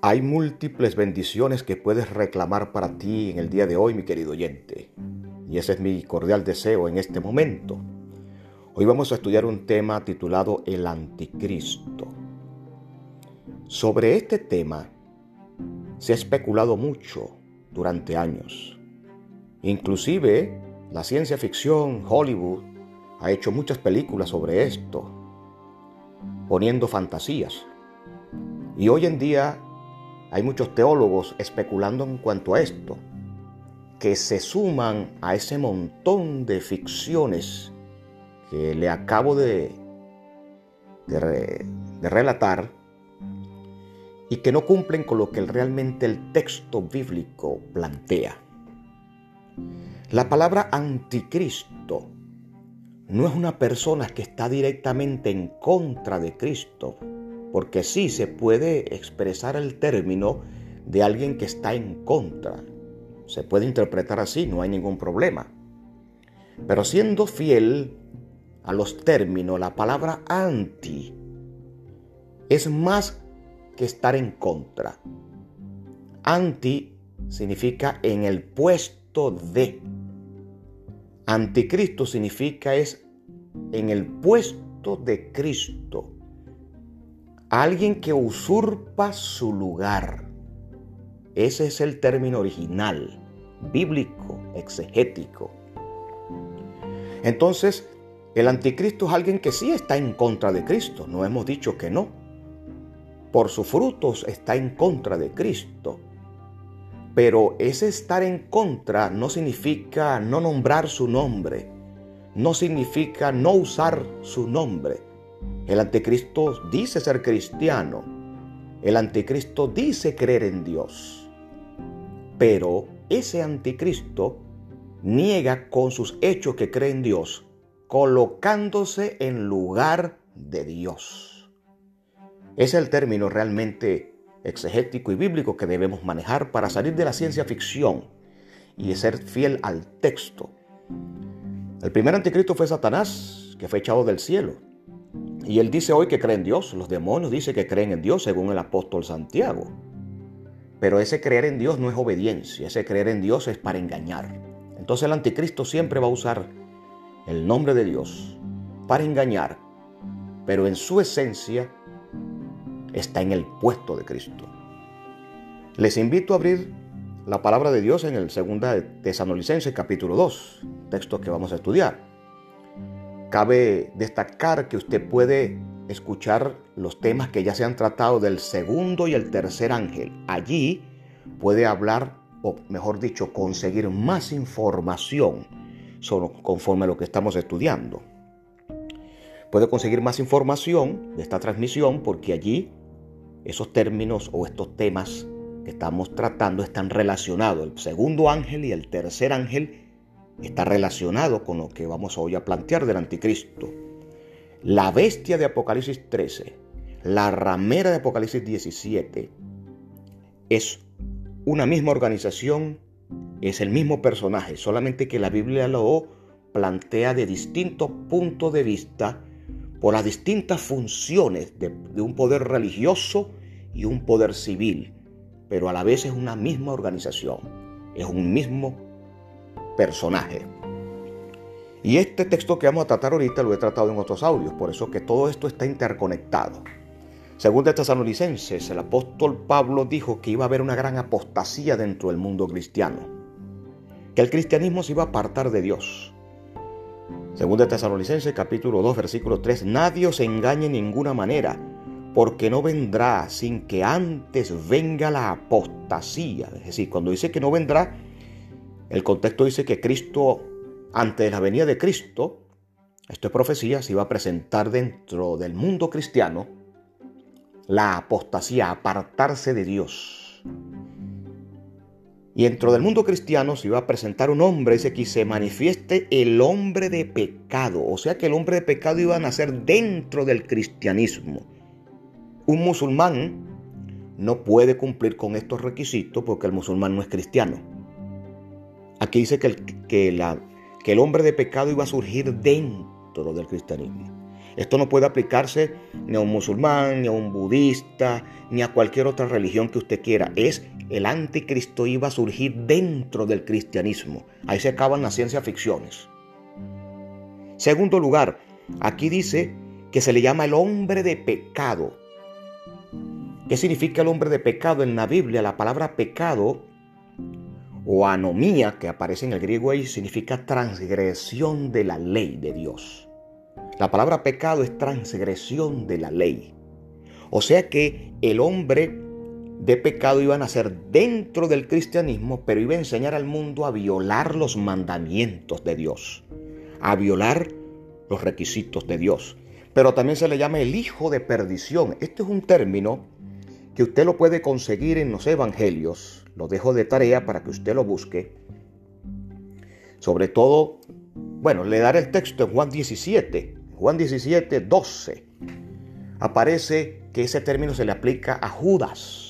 Hay múltiples bendiciones que puedes reclamar para ti en el día de hoy, mi querido oyente. Y ese es mi cordial deseo en este momento. Hoy vamos a estudiar un tema titulado El Anticristo. Sobre este tema se ha especulado mucho durante años. Inclusive la ciencia ficción, Hollywood, ha hecho muchas películas sobre esto, poniendo fantasías. Y hoy en día hay muchos teólogos especulando en cuanto a esto, que se suman a ese montón de ficciones que le acabo de, de, relatar y que no cumplen con lo que realmente el texto bíblico plantea. La palabra anticristo no es una persona que está directamente en contra de Cristo, porque sí se puede expresar el término de alguien que está en contra. Se puede interpretar así, no hay ningún problema. Pero siendo fiel a los términos, la palabra anti es más que estar en contra. Anti significa en el puesto de. Anticristo significa es en el puesto de Cristo alguien que usurpa su lugar. Ese es el término original, bíblico, exegético. Entonces, el anticristo es alguien que sí está en contra de Cristo, no hemos dicho que no. Por sus frutos está en contra de Cristo. Pero ese estar en contra no significa no nombrar su nombre, no significa no usar su nombre el anticristo dice ser cristiano. El anticristo dice creer en Dios. Pero ese anticristo niega con sus hechos que cree en Dios, colocándose en lugar de Dios. Es el término realmente exegético y bíblico que debemos manejar para salir de la ciencia ficción y ser fiel al texto. El primer anticristo fue Satanás, que fue echado del cielo. Y él dice hoy que cree en Dios. Los demonios dicen que creen en Dios según el apóstol Santiago. Pero ese creer en Dios no es obediencia, ese creer en Dios es para engañar. Entonces el anticristo siempre va a usar el nombre de Dios para engañar, pero en su esencia está en el puesto de Cristo. Les invito a abrir la palabra de Dios en el 2 Tesanolicenses capítulo 2, texto que vamos a estudiar. Cabe destacar que usted puede escuchar los temas que ya se han tratado del segundo y el tercer ángel. Allí puede hablar, o mejor dicho, conseguir más información conforme a lo que estamos estudiando. Puede conseguir más información de esta transmisión porque allí esos términos o estos temas que estamos tratando están relacionados. El segundo ángel y el tercer ángel está relacionado con lo que vamos hoy a plantear del anticristo. La bestia de Apocalipsis 13, la ramera de Apocalipsis 17, es una misma organización, es el mismo personaje, solamente que la Biblia lo plantea de distintos puntos de vista por las distintas funciones de, de un poder religioso y un poder civil, pero a la vez es una misma organización, es un mismo personaje. Y este texto que vamos a tratar ahorita lo he tratado en otros audios, por eso que todo esto está interconectado. Según de Tesalonicenses, el apóstol Pablo dijo que iba a haber una gran apostasía dentro del mundo cristiano, que el cristianismo se iba a apartar de Dios. Según de Tesalonicenses capítulo 2 versículo 3, nadie os engañe en ninguna manera, porque no vendrá sin que antes venga la apostasía. Es decir, cuando dice que no vendrá, el contexto dice que Cristo, antes de la venida de Cristo, esto es profecía, se iba a presentar dentro del mundo cristiano la apostasía, apartarse de Dios. Y dentro del mundo cristiano se iba a presentar un hombre, ese que se manifieste el hombre de pecado. O sea que el hombre de pecado iba a nacer dentro del cristianismo. Un musulmán no puede cumplir con estos requisitos porque el musulmán no es cristiano. Aquí dice que el, que, el hombre de pecado iba a surgir dentro del cristianismo. Esto no puede aplicarse ni a un musulmán, ni a un budista, ni a cualquier otra religión que usted quiera. Es el anticristo iba a surgir dentro del cristianismo. Ahí se acaban las ciencias ficciones. Segundo lugar, aquí dice que se le llama el hombre de pecado. ¿Qué significa el hombre de pecado en la Biblia? La palabra pecado o anomía, que aparece en el griego ahí, significa transgresión de la ley de Dios. La palabra pecado es transgresión de la ley. O sea que el hombre de pecado iba a nacer dentro del cristianismo, pero iba a enseñar al mundo a violar los mandamientos de Dios, a violar los requisitos de Dios. Pero también se le llama el hijo de perdición. Este es un término que usted lo puede conseguir en los evangelios. Lo dejo de tarea para que usted lo busque. Sobre todo, bueno, le daré el texto en Juan 17. Juan 17, 12. Aparece que ese término se le aplica a Judas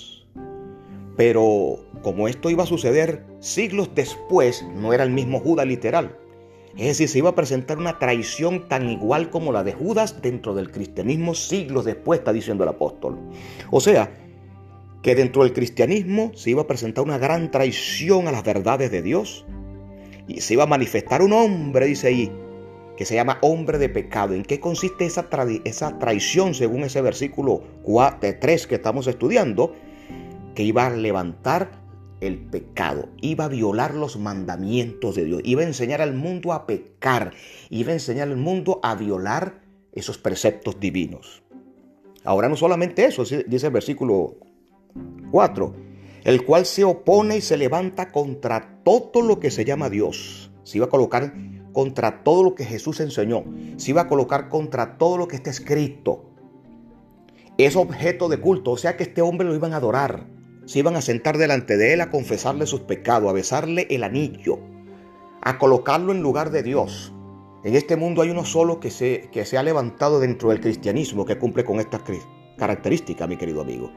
pero como esto iba a suceder siglos después, no era el mismo Judas literal. Es decir, se iba a presentar una traición tan igual como la de Judas dentro del cristianismo siglos después, está diciendo el apóstol. O sea, que dentro del cristianismo se iba a presentar una gran traición a las verdades de Dios. Y se iba a manifestar un hombre, dice ahí, que se llama hombre de pecado. ¿En qué consiste esa, esa traición según ese versículo 3 que estamos estudiando? que iba a levantar el pecado, iba a violar los mandamientos de Dios, iba a enseñar al mundo a pecar, iba a enseñar al mundo a violar esos preceptos divinos. Ahora no solamente eso, dice el versículo 4, el cual se opone y se levanta contra todo lo que se llama Dios. Se iba a colocar contra todo lo que Jesús enseñó. Se iba a colocar contra todo lo que está escrito. Es objeto de culto, o sea que este hombre lo iban a adorar se iban a sentar delante de él a confesarle sus pecados, a besarle el anillo, a colocarlo en lugar de Dios. En este mundo hay uno solo que se, que se ha levantado dentro del cristianismo que cumple con estas características, mi querido amigo.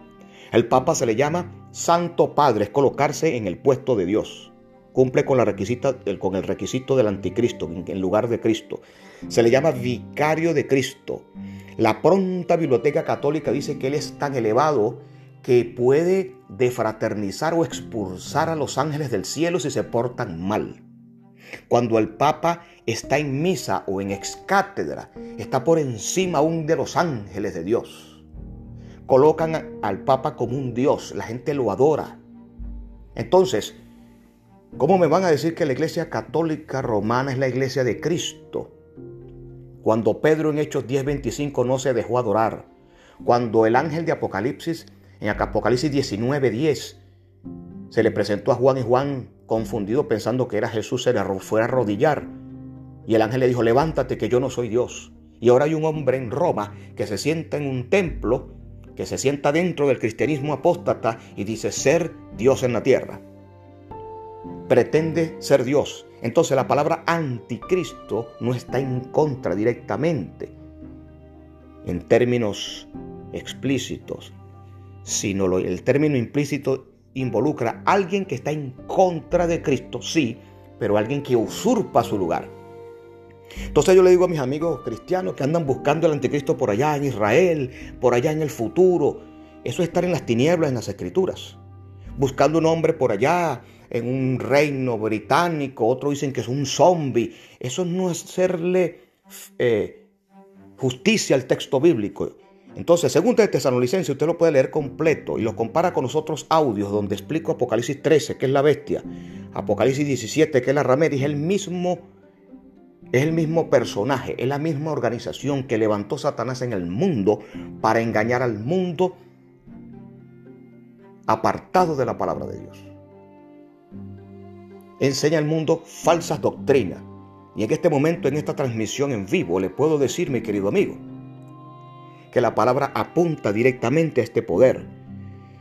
El Papa se le llama Santo Padre, es colocarse en el puesto de Dios. Cumple con, la requisita, con el requisito del anticristo, en lugar de Cristo. Se le llama vicario de Cristo. La pronta biblioteca católica dice que él es tan elevado que puede defraternizar o expulsar a los ángeles del cielo si se portan mal. Cuando el Papa está en misa o en excátedra, está por encima aún de los ángeles de Dios. Colocan al Papa como un Dios, la gente lo adora. Entonces, ¿cómo me van a decir que la Iglesia Católica Romana es la Iglesia de Cristo? Cuando Pedro en Hechos 10:25 no se dejó adorar, cuando el ángel de Apocalipsis en Apocalipsis 19:10 se le presentó a Juan y Juan, confundido pensando que era Jesús, se le fue a arrodillar. Y el ángel le dijo, levántate que yo no soy Dios. Y ahora hay un hombre en Roma que se sienta en un templo, que se sienta dentro del cristianismo apóstata y dice ser Dios en la tierra. Pretende ser Dios. Entonces la palabra anticristo no está en contra directamente, en términos explícitos, sino el término implícito involucra a alguien que está en contra de Cristo, sí, pero alguien que usurpa su lugar. Entonces yo le digo a mis amigos cristianos que andan buscando el anticristo por allá en Israel, por allá en el futuro, eso es estar en las tinieblas en las escrituras, buscando un hombre por allá en un reino británico, otros dicen que es un zombie, eso no es hacerle eh, justicia al texto bíblico. Entonces, según de Tesalonicense, usted lo puede leer completo y lo compara con los otros audios donde explico Apocalipsis 13, que es la bestia, Apocalipsis 17, que es la ramera, y es el mismo, es el mismo personaje, es la misma organización que levantó Satanás en el mundo para engañar al mundo apartado de la palabra de Dios. Enseña al mundo falsas doctrinas. Y en este momento, en esta transmisión en vivo, le puedo decir, mi querido amigo, que la palabra apunta directamente a este poder.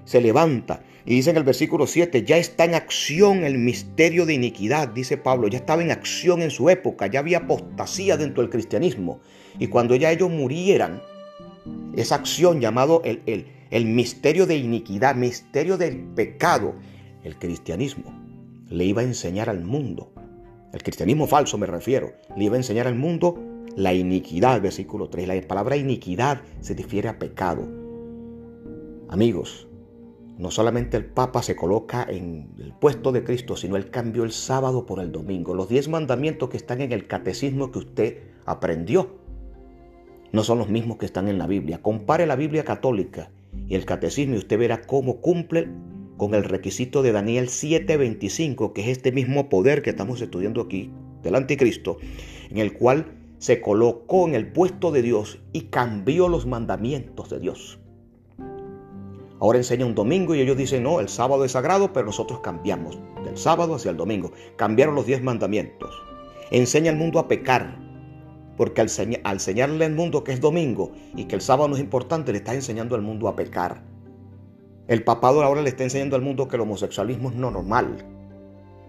Se levanta y dice en el versículo 7, ya está en acción el misterio de iniquidad, dice Pablo, ya estaba en acción en su época, ya había apostasía dentro del cristianismo. Y cuando ya ellos murieran, esa acción llamado el, el, el misterio de iniquidad, misterio del pecado, el cristianismo le iba a enseñar al mundo, el cristianismo falso me refiero, le iba a enseñar al mundo La iniquidad, versículo 3. La palabra iniquidad se refiere a pecado. Amigos, no solamente el Papa se coloca en el puesto de Cristo, sino él cambió el sábado por el domingo. Los diez mandamientos que están en el catecismo que usted aprendió no son los mismos que están en la Biblia. Compare la Biblia católica y el catecismo y usted verá cómo cumple con el requisito de Daniel 7:25, que es este mismo poder que estamos estudiando aquí del anticristo, en el cual se colocó en el puesto de Dios y cambió los mandamientos de Dios. Ahora enseña un domingo y ellos dicen, no, el sábado es sagrado, pero nosotros cambiamos del sábado hacia el domingo. Cambiaron los diez mandamientos. Enseña al mundo a pecar, porque al, enseñarle al mundo que es domingo y que el sábado no es importante, le está enseñando al mundo a pecar. El papado ahora le está enseñando al mundo que el homosexualismo es normal,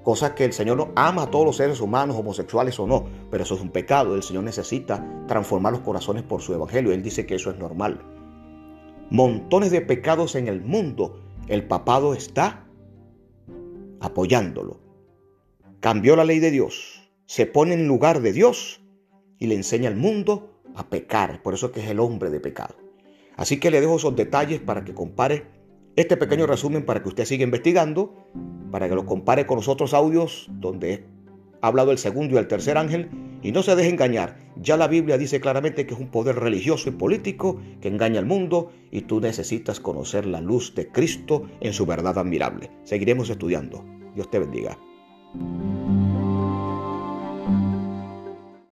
cosa que el Señor no ama a todos los seres humanos, homosexuales o no, pero eso es un pecado. El Señor necesita transformar los corazones por su evangelio. Él dice que eso es normal. Montones de pecados en el mundo. El papado está apoyándolo. Cambió la ley de Dios. Se pone en lugar de Dios y le enseña al mundo a pecar. Por eso es que es el hombre de pecado. Así que le dejo esos detalles para que compare este pequeño resumen para que usted siga investigando, para que lo compare con los otros audios donde he hablado el segundo y el tercer ángel y no se deje engañar. Ya la Biblia dice claramente que es un poder religioso y político que engaña al mundo y tú necesitas conocer la luz de Cristo en su verdad admirable. Seguiremos estudiando. Dios te bendiga.